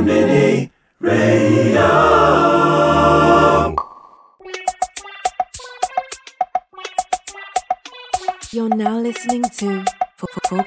Mini Radio. You're now listening to For, for, for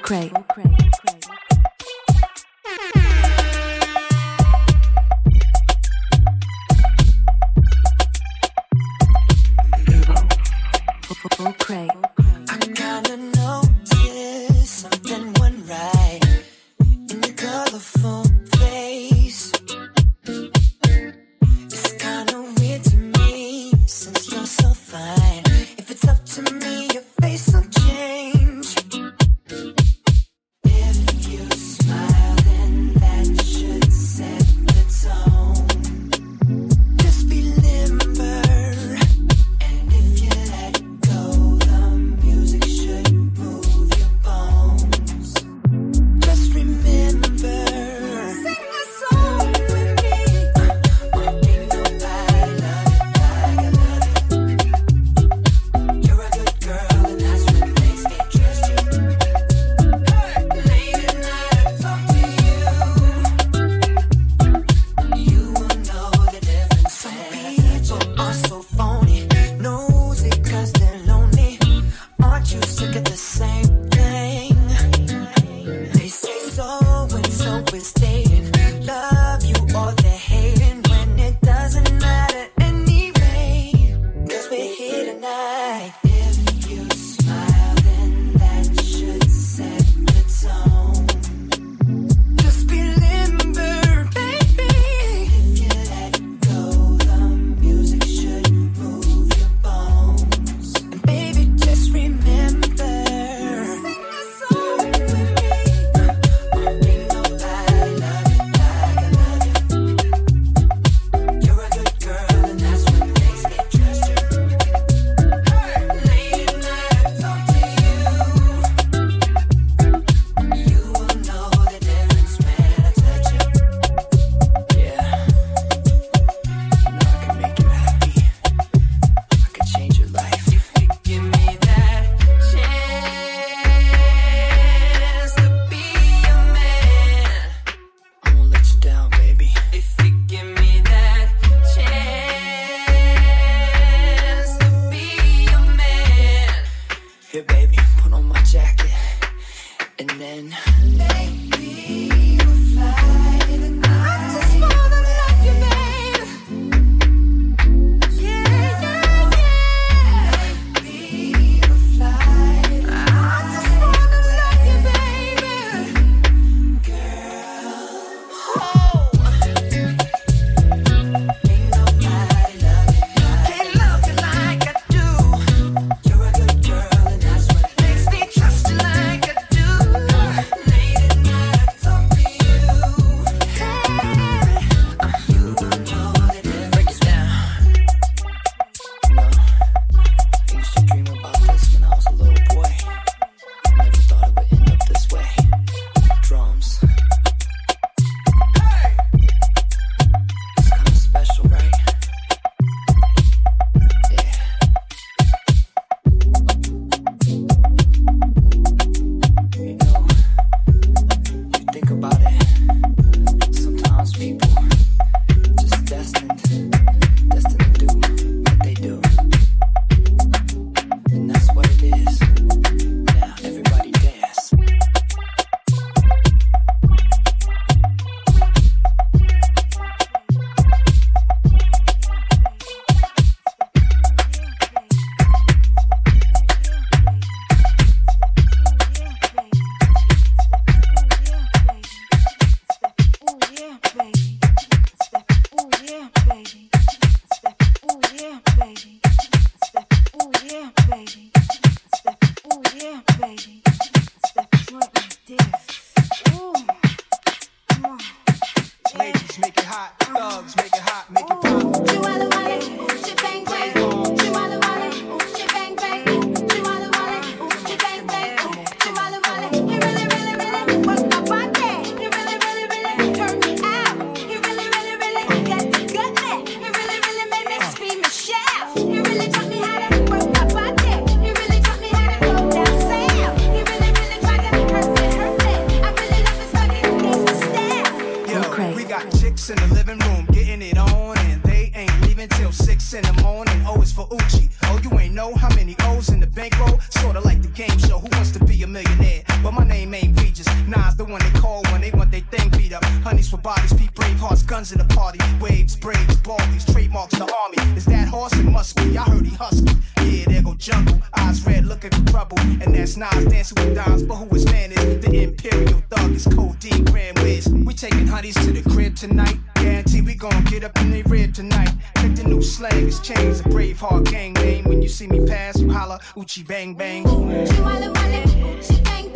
gang. When you see me pass, you holla Uchi bang bang. Bang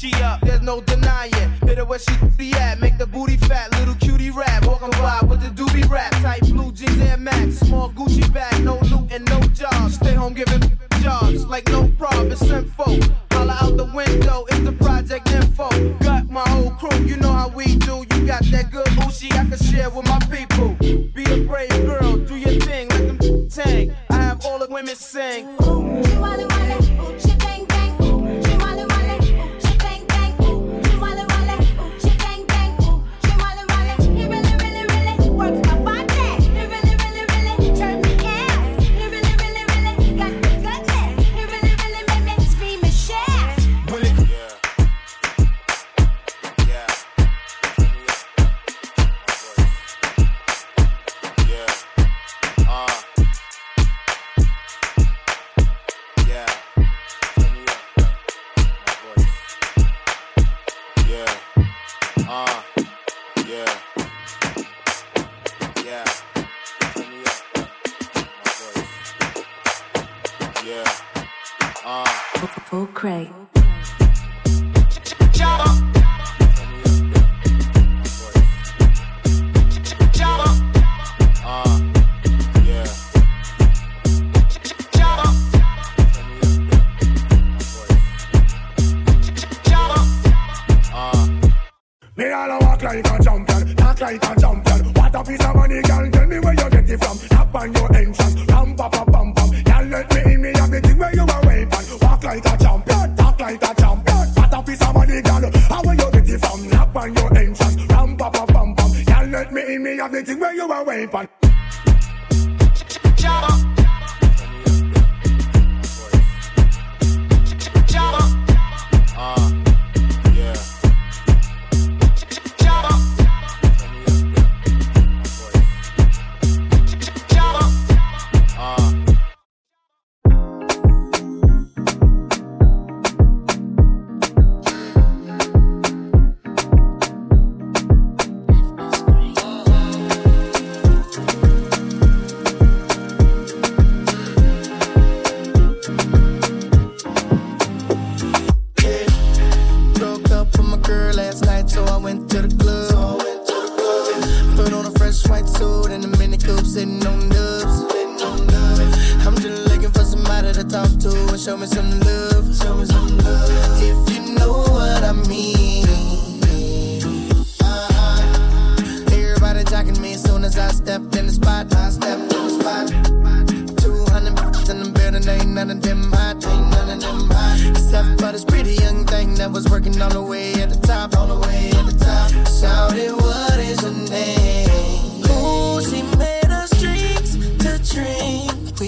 she up, there's no denying. Hit her where she be at, make the booty fat, little cutie rap. Walking by with the doobie rap, tight blue jeans and max, small Gucci bag, no loot and no jobs. Stay home giving jobs like no problem, it's info. Holla out the window, it's the project info. Got my whole crew, you know how we do. You got that good booty I can share with my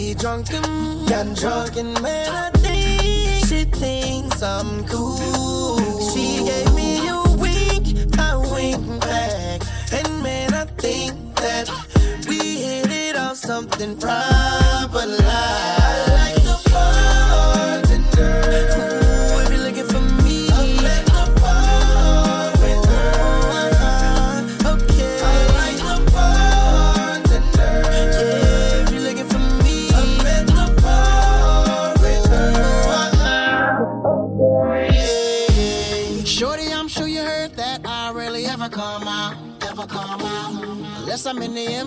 Got drunk and man, I think She thinks I'm cool. She gave me a wink, I wink back, and man, I think that we hit it off something proper like.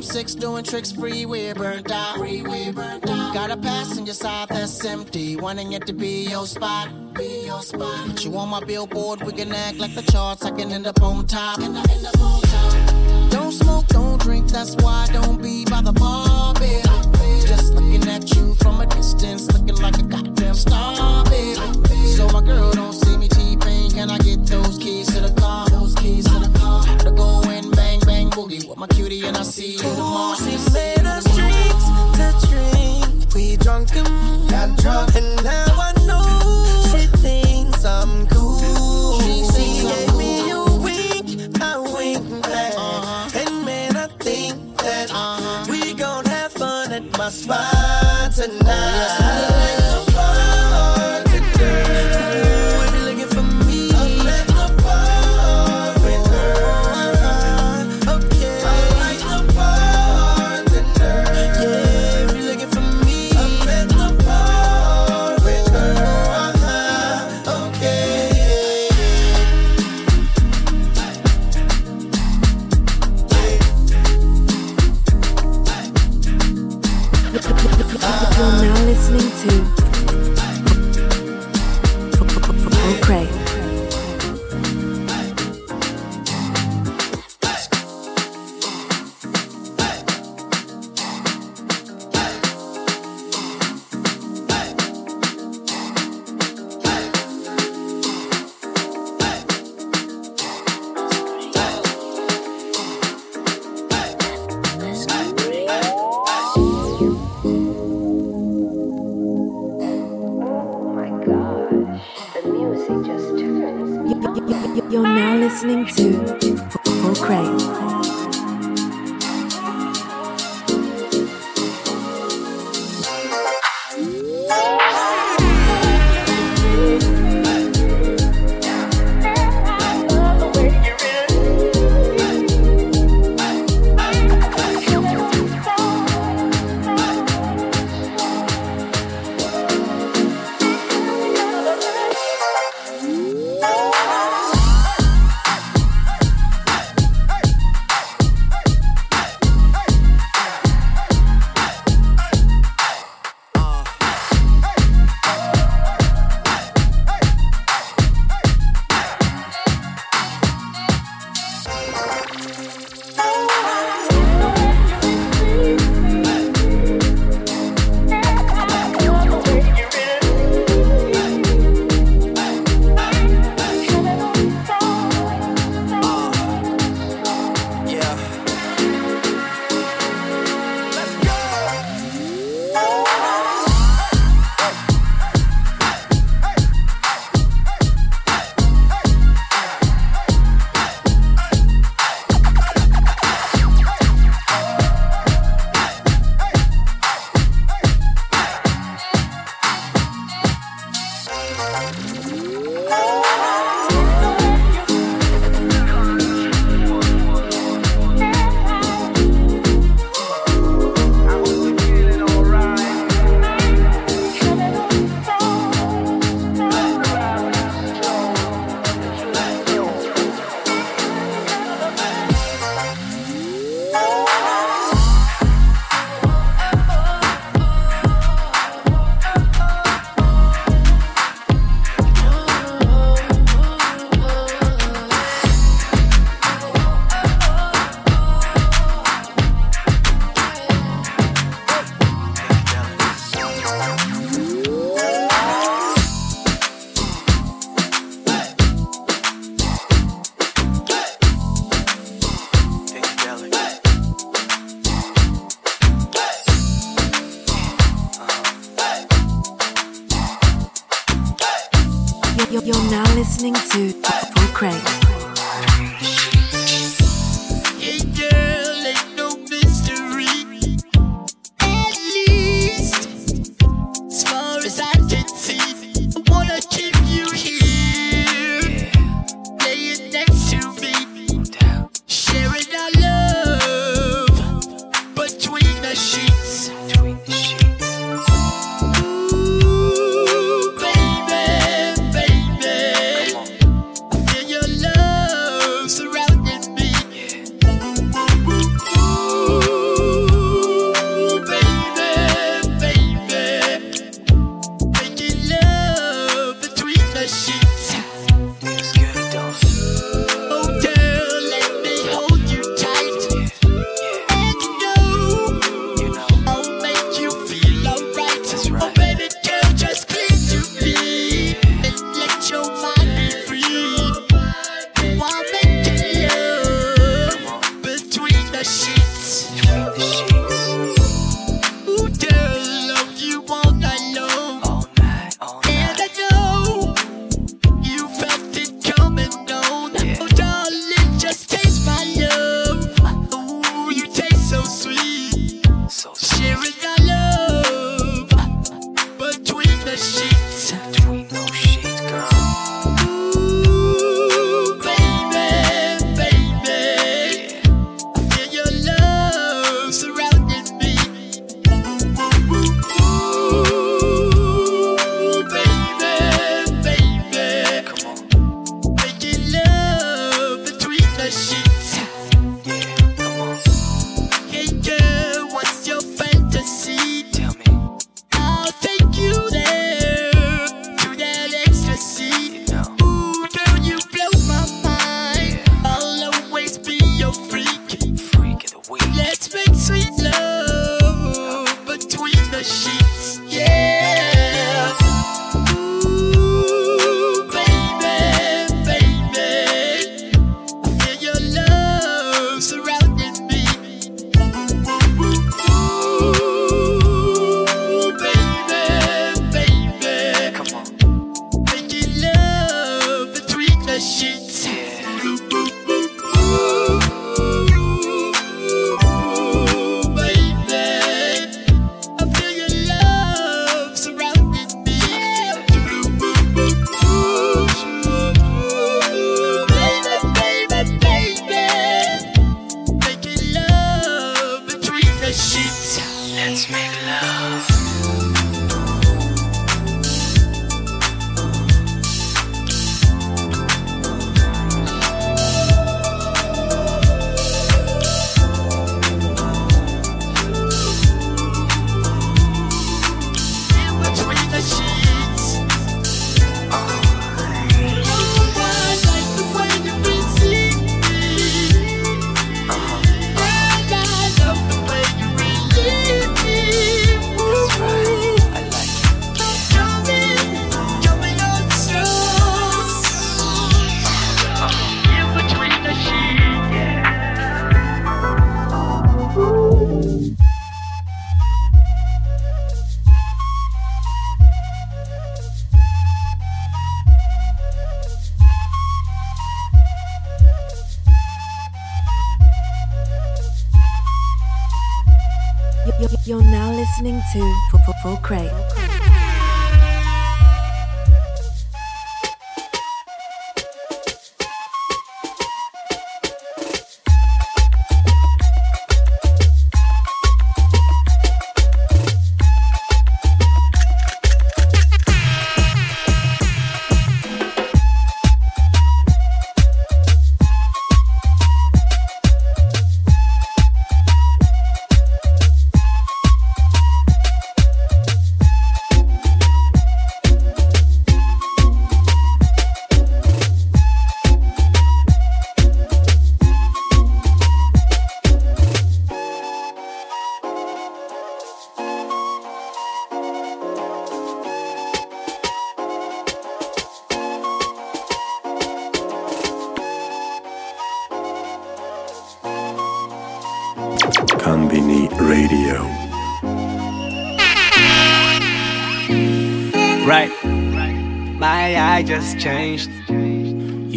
Unless I'm in the M6 doing tricks free we burn burnt out. Freeway burnt out. Got a passenger side that's empty, wanting it to be your spot. Be your spot. Put you on my billboard, we can act like the charts. I can end up on top. End up, end up on top. Don't smoke, don't drink, that's why I don't be by the bar, baby. Just looking at you from a distance, looking like a goddamn star, baby. So my girl don't see me T-Pain, can I get those keys to the car? Those keys to the car. To go and bang, bang, boogie with my cutie and I see you. She made us drinks to drink. We drunk and got drunk, and now I know she thinks I'm cool. She gave me a wink, I wink back, uh-huh. and man, I think that uh-huh. we gon' have fun at my spot tonight. Ooh,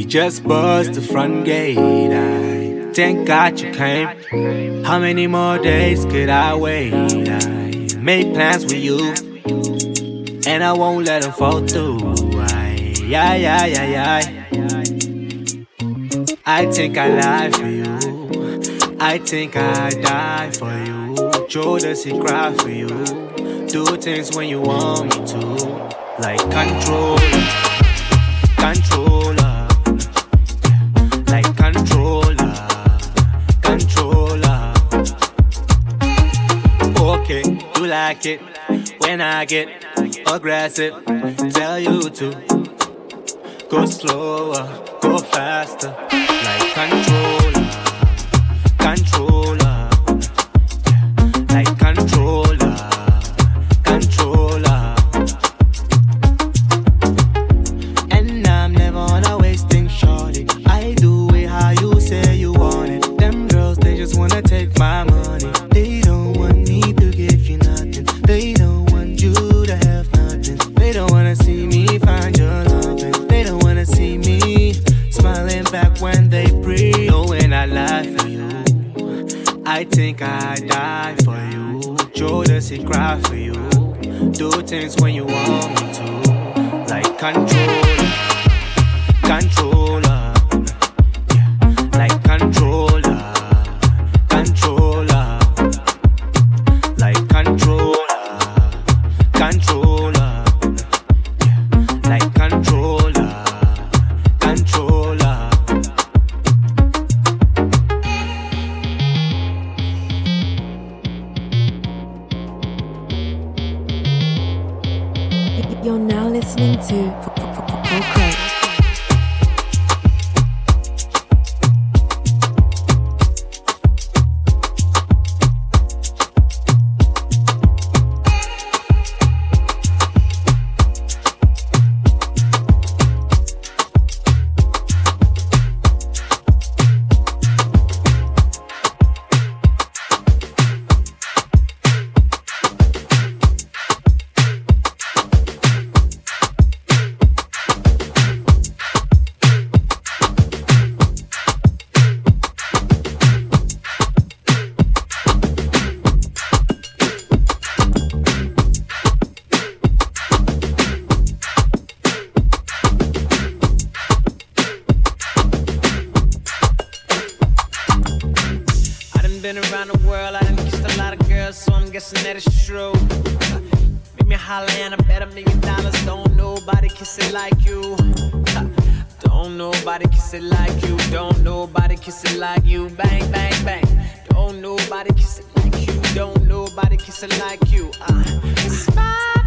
just buzzed the front gate. I thank God you came. How many more days could I wait? I made plans with you, and I won't let them fall through. I, yeah yeah yeah yeah. I think I lie for you. I think I die for you. Judas, he cry for you. Do things when you want me to, like control, control. like it when I get aggressive. Tell you to go slower, go faster, like controller, controller. when you want. Nobody kiss it like you. Don't nobody kiss it like you. Don't nobody kiss it like you. Bang, bang, bang. Don't nobody kiss it like you. Don't nobody kiss it like you. Uh. It's five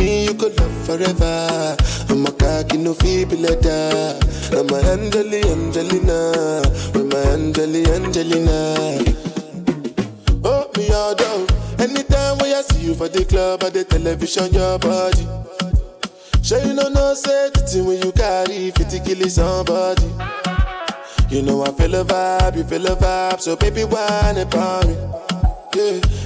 me you could love forever. I'm a cocky no feeble letter. I'm a Angeli, Angelina, with my Angeli, Angelina. Oh, me all down. Anytime when I see you for the club or the television, your body. Sure you know no safety when you carry 50 kill somebody. You know I feel a vibe, you feel a vibe, so baby whine about me. Yeah,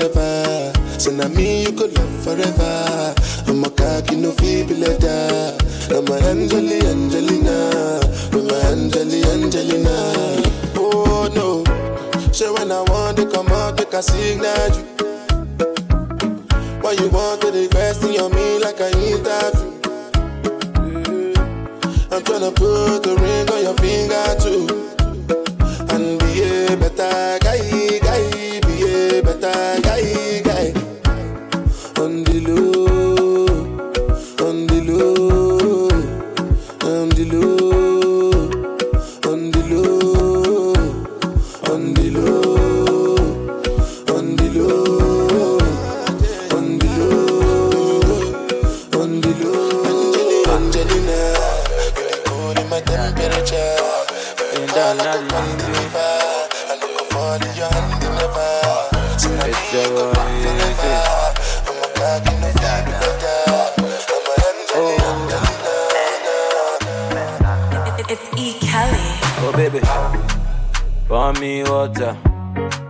never. So now me you could love forever. I'm a cocky no feeble letter. I'm a Angeli Angelina, I'm a Angeli Angelina. Oh no, so when I want to come out, make a signal you. Why you want to the question on me like I interview? I'm tryna put the ring on your finger too. And be a better the feeble letter. I'm a It's E. Kelly. Oh baby, pour me water,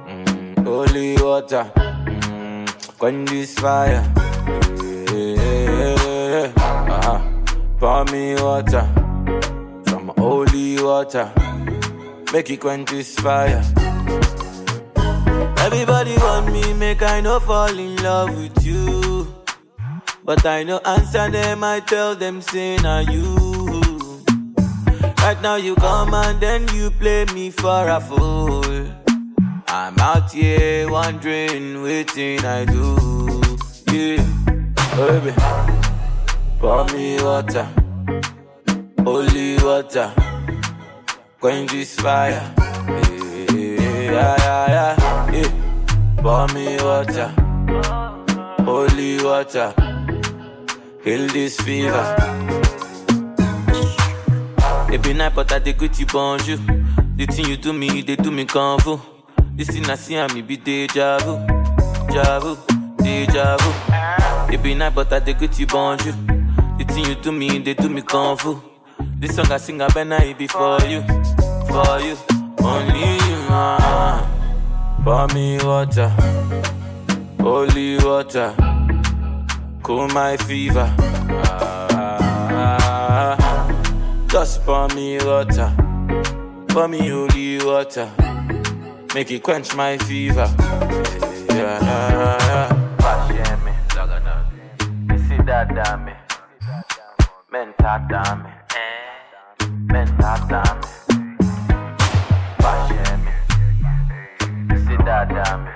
mm, holy water, mm, quench this fire. Yeah, yeah, yeah, yeah. Uh-huh. Pour me water, some holy water, make it quench this fire. Everybody want me, make I no fall in love with you. But I no answer them, I tell them, say, na you. Right now you come and then you play me for a fool. I'm out here wondering, waiting I do. Yeah, oh, baby, pour me water, holy water, quench this fire. Yeah, yeah, yeah, yeah. Pour me water, holy water, Kill this fever. Be night, but I dey greet you bonjour. The thing you do me, they do me fu. This thing I see and me be deja vu, deja vu, deja vu. Be night, but I dey greet you bonjour. The thing you do me, they do me fu. This song I sing, I better it be for you, for you, only you. Ah. Pour me water, holy water, cool my fever. Just pour me water, pour me holy water, make it quench my fever. Pashemi, me, dada me, menta dame, menta dame. Pashemi, Missy dada me,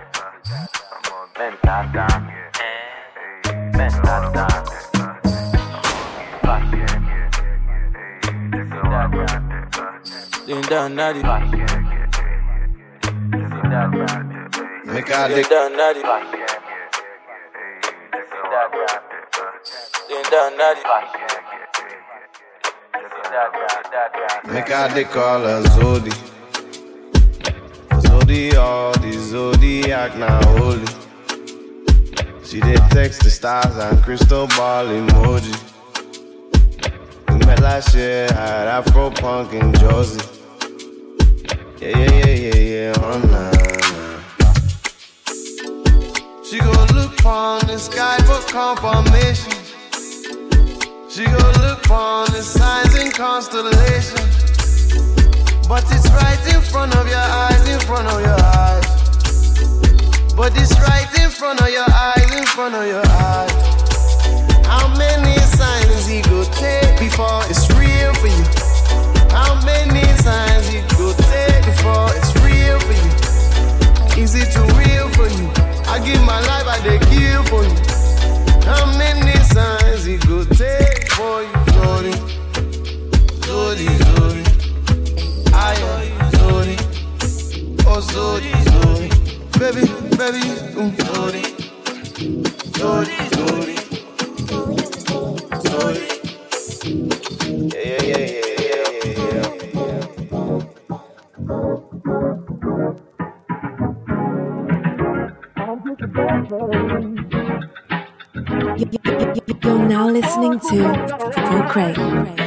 Ding dong daddy, Missy dada me. Make I ding make I lick all her Zodi. Zodi, all the Zodiac now holy. She did text the stars and crystal ball emoji. We met last year at Afro Punk in Jersey. Yeah, yeah, yeah, yeah, yeah, oh nah, nah. She go look on the sky for confirmation. She go look on the signs and constellations. But it's right in front of your eyes, in front of your eyes. But it's right in front of your eyes, in front of your eyes. How many signs he go take before it's real for you? How many signs he go take before it's real for you? Is it too real for you? I give my life, I dey kill for you. How many signs he go take for you? Zodi, Zodi. I am Zodi. Oh, Zodi, Zodi. Baby, baby, um, ooh, Zodi. Zodi, Zodi. Zodi. Yeah, yeah, yeah, listening to Full Crate.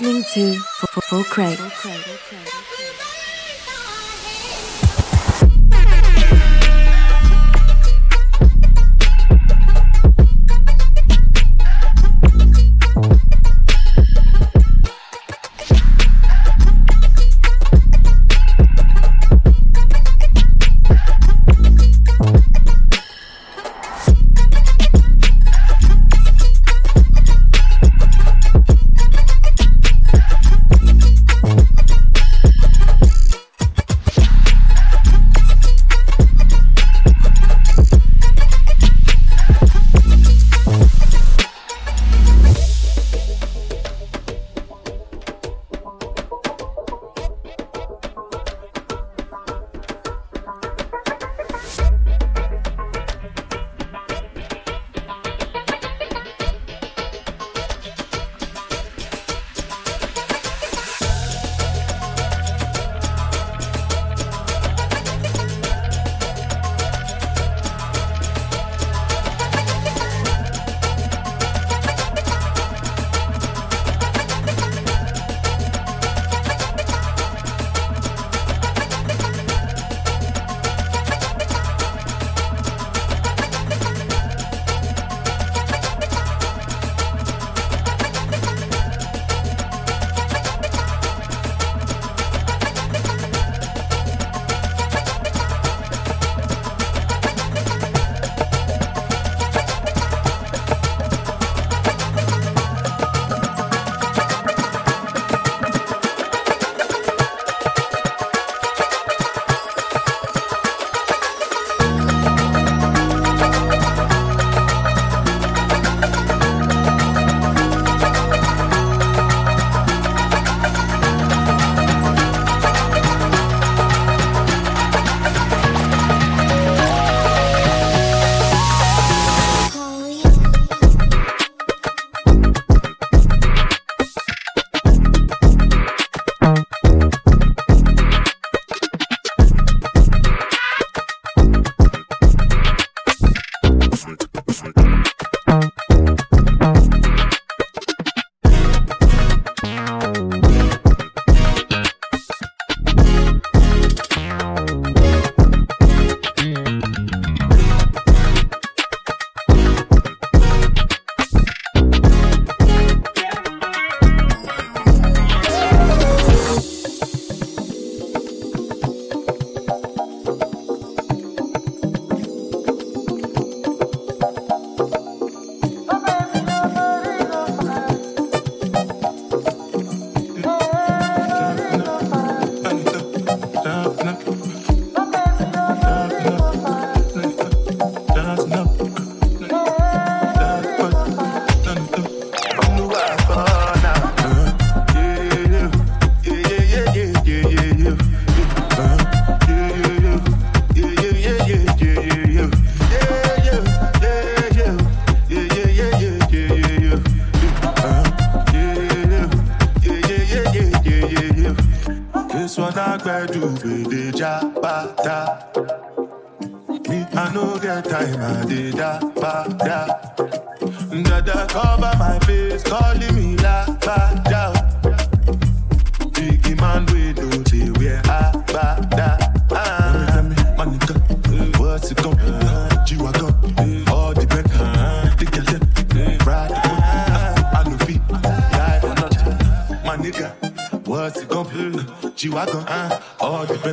Listening to Full Crate.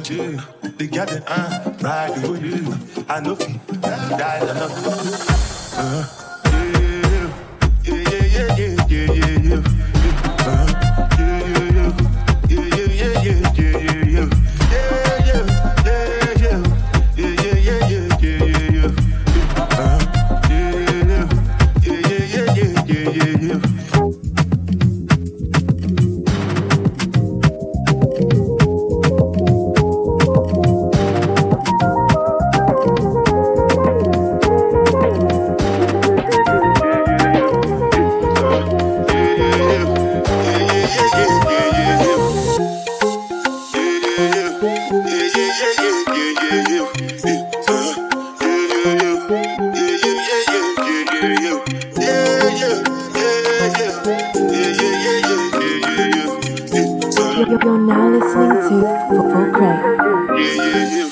you. The girl that I ride with you. I know fi die, I know. yeah, yeah.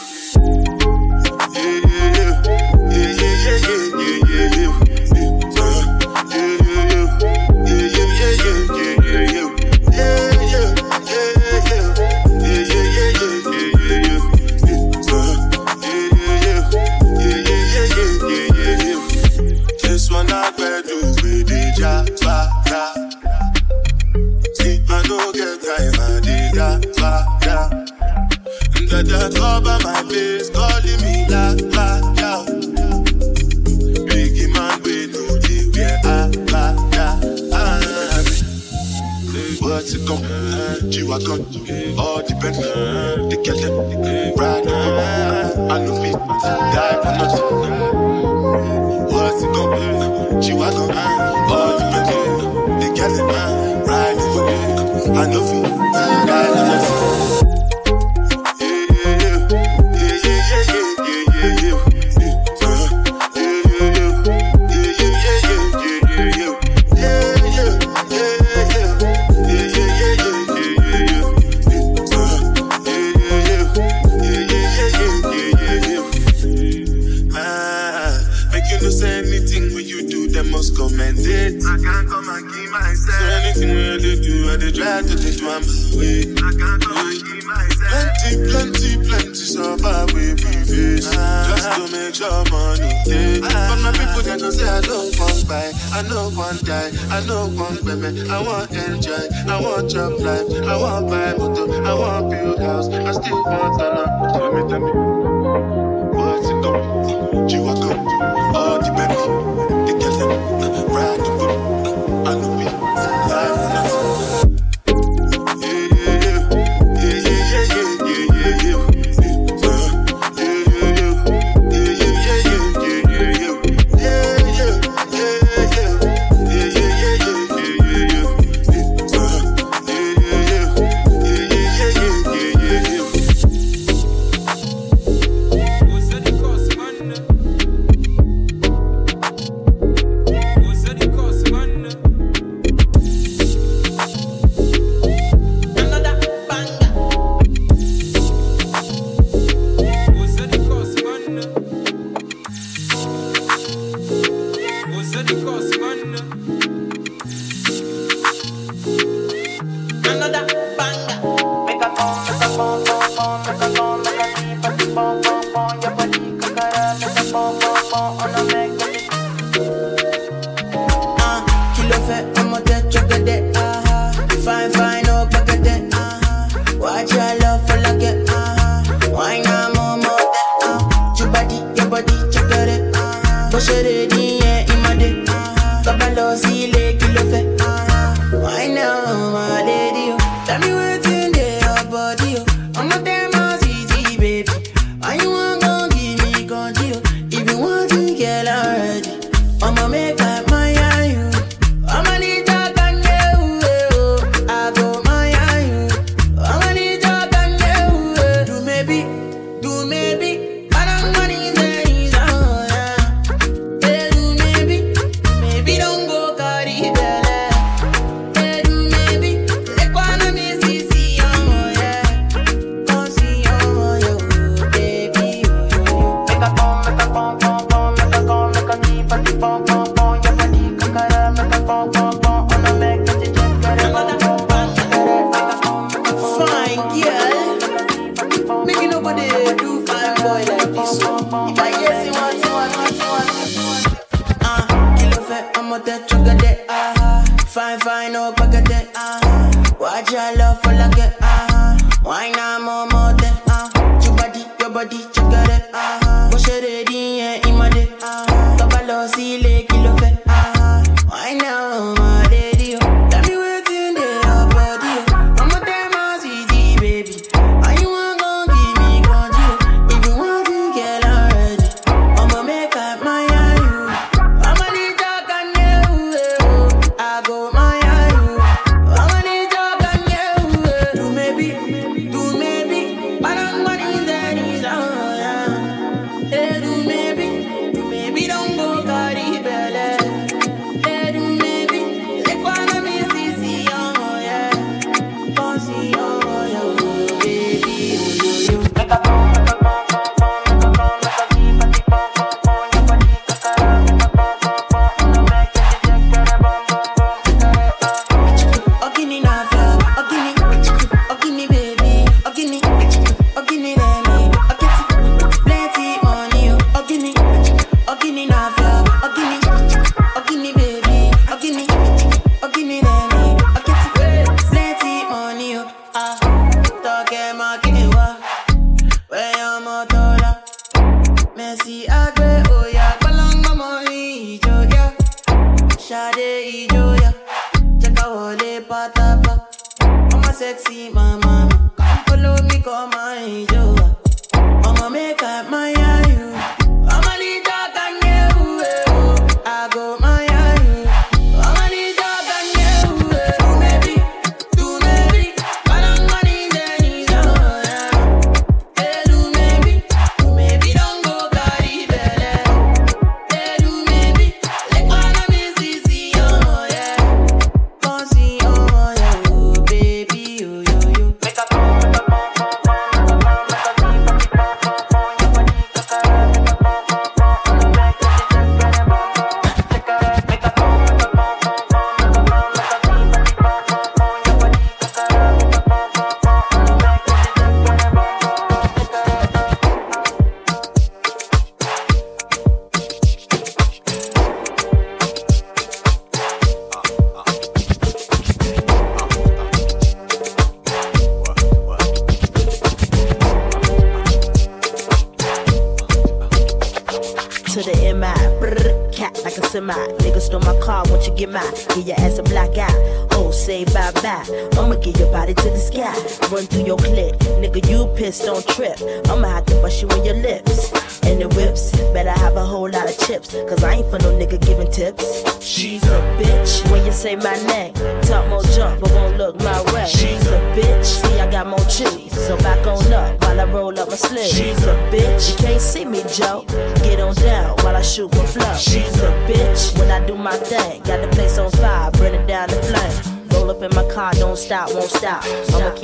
sexy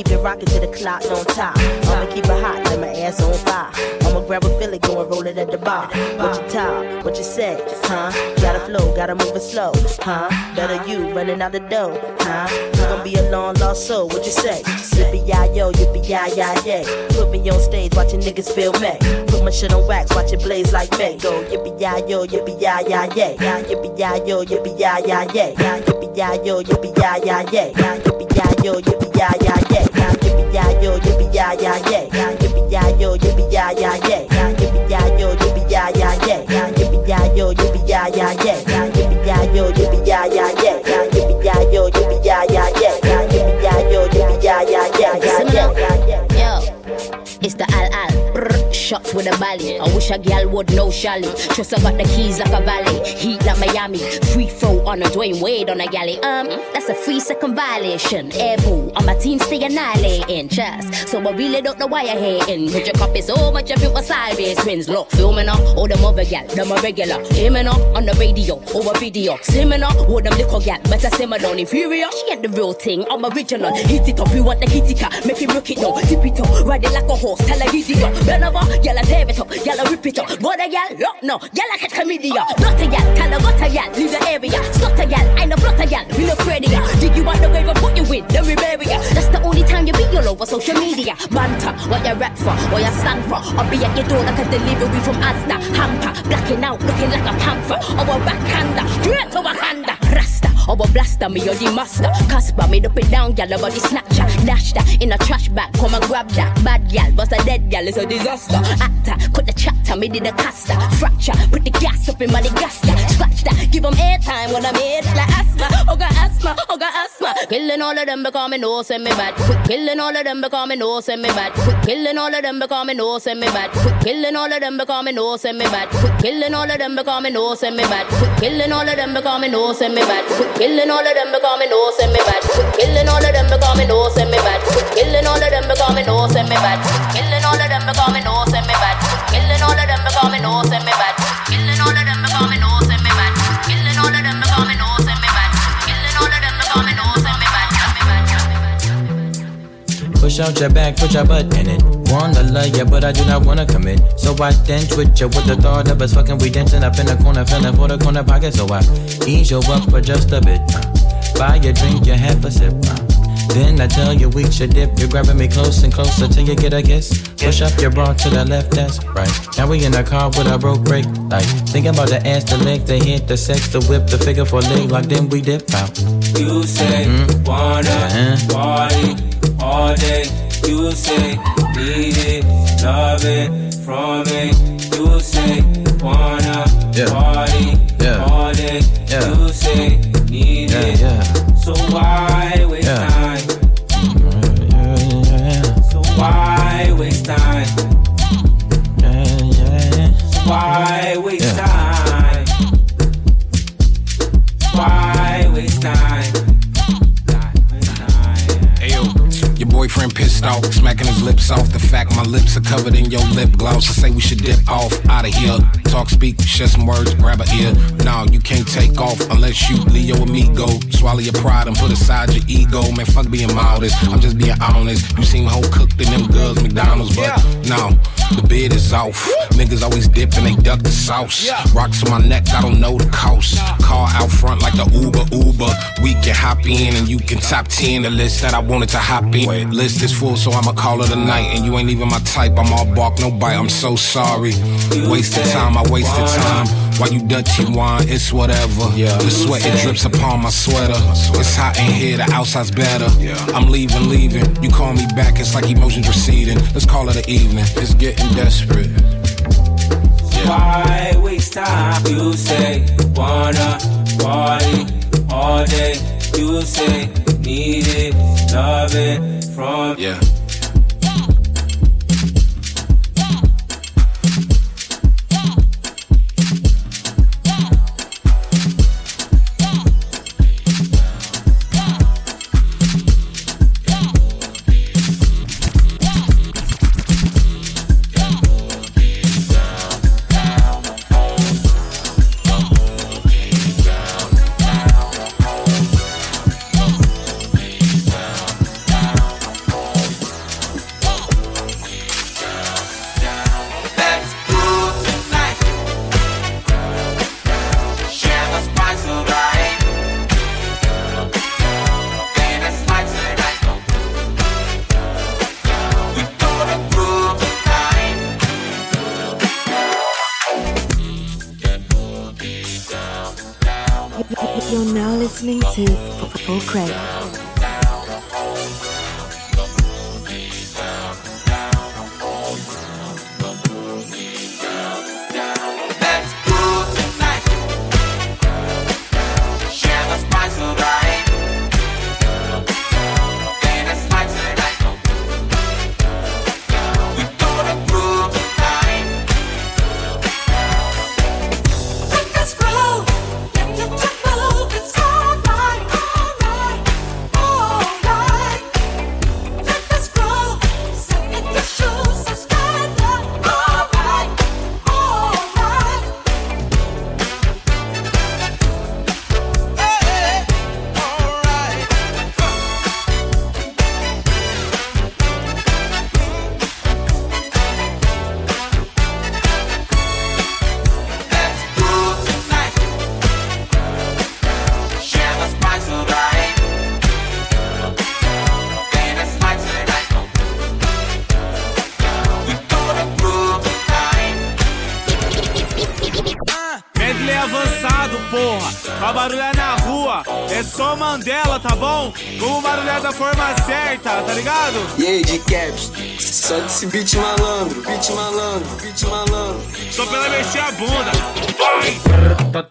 keep it rocking to the clock on top. I'ma keep it hot, let my ass on fire. I'ma grab a Philly, go and roll it at the bar. What you talk, what you say, huh? Gotta flow, gotta move it slow, huh? Better you running out the dough, huh? You gon' be a long lost soul, what you say? Yippee yi yo, yippee yi yi yay. Put me on stage, watching niggas feel me. Put my shit on wax, watch it blaze like me. Go yippee yi yo, yippee yi yi yay. Yippee yi yo, yippee yi yi yay yeah yo yo, be yeah yeah yeah yippee yeah yo yo, be yeah yeah yeah yippee yeah yo yo, be yeah yeah yeah yippee yeah yo yo, be yeah yeah yeah yippee yeah yo yo, be yeah yeah yeah yippee yeah yo yo, be yeah yeah yeah yippee yeah yo yo, be yeah yeah yeah yippee yeah yo yippee yeah yeah yeah yeah yippee yeah yo yippee yeah yeah yeah yeah yeah shots with a bally. I wish a gal would know Shally. Trust I got the keys like a valley. Heat like Miami. Free throw on a Dwyane Wade on a galley. Um, that's a free second violation. Air on my team stay annihilating. Trust. So I really don't know why you're hating. Put your copy so much of it was sideways. Twins look, filming up. All them other gal, them a regular. Aiming up on the radio, over video. Slimming up, all them little gal. Better simmer down inferior. She ain't the real thing. I'm original. Hit it up, we want the kitty cat. Make him rock it now. Tip it up, ride it like a horse. Tell her giddy up. Bend over, gal a tear it up. Gal a rip it up. What a gal, look no. Gal a catch chlamydia. Not a gal, tell her what a gal. Leave the area. Slot a gal, I know flot a gal. We look ready. Dig you out the grave and put you in. Then we bury ya. That's the only time you be all over social media. Banter, what you rap for, what you stand for. I'll be at your door like a delivery from Asda. Hamper, blacking out, looking like a panther. Or a backhander, straight to Wakanda. A blaster, me or the master. Casper, made up and down, gal, body snatcher. Dash that in a trash bag, come and grab that. Bad gal, bust a dead gal, it's a disaster. Actor, cut the chapter, me did a caster. Fracture, put the gas up in my gaster. Scratch that, give them airtime when I'm here, like asthma. Oh, got asthma, oh, got asthma. Killing all of them because me know send me bad. Killing all of them because me know send me bad. Killing all of them because me know send me bad. Killing all of them because me know send me bad. Killing all of them because me know send me bad. Killing all of them because me know send me bad. Killing all of them because me know send me bad. Killing all of them because me know send me bad. Killing all of them because me know send me bad. Killing all of them because me know bad. Killing all of them because me know send me bad. Push out your back, put your butt in it. Wanna love ya, but I do not wanna commit. So I then with ya with the thought of us fucking. We dancing up in the corner, feeling for the corner pocket. So I ease you up for just a bit. uh. Buy a drink, you have a sip. uh. Then I tell you we should dip. You're grabbing me close and closer till you get a kiss. Push up your bra to the left, that's right. Now we in the car with a broke brake light. Thinking about the ass, the leg, the hit, the sex, the whip, the figure for leg lock. Then we dip out. You say wanna party all day. You say need it, love it from me. You say wanna party all day. You say need it. So why waste Yeah. time? So why waste time? Why waste time? Boyfriend pissed off, smacking his lips off. The fact my lips are covered in your lip gloss. I say we should dip off out of here. Talk, speak, share some words, grab a ear. No, you can't take off unless you Leo amigo. Swallow your pride and put aside your ego. Man, fuck being modest. I'm just being honest. You seem whole cooked in them girls McDonald's, but no. The bid is off. Niggas always dip and they duck the sauce. Rocks on my neck, I don't know the cost. Car out front like the Uber Uber. We can hop in and you can top 10 the list that I wanted to hop in. List is full, so I'ma call it a night. And you ain't even my type. I'm all bark, no bite. I'm so sorry. Wasted time, I wasted time. Why you dirty wine, it's whatever. The sweat it drips upon my sweater. It's hot in here, the outside's better. I'm leaving, leaving. You call me back, it's like emotions receding. Let's call it an evening. It's getting desperate. Why waste time? You say wanna party all day. You say need it, love it from yeah. E aí, de caps, só desse beat malandro, beat malandro, beat malandro. Só pela mexer a bunda. Vai! Tá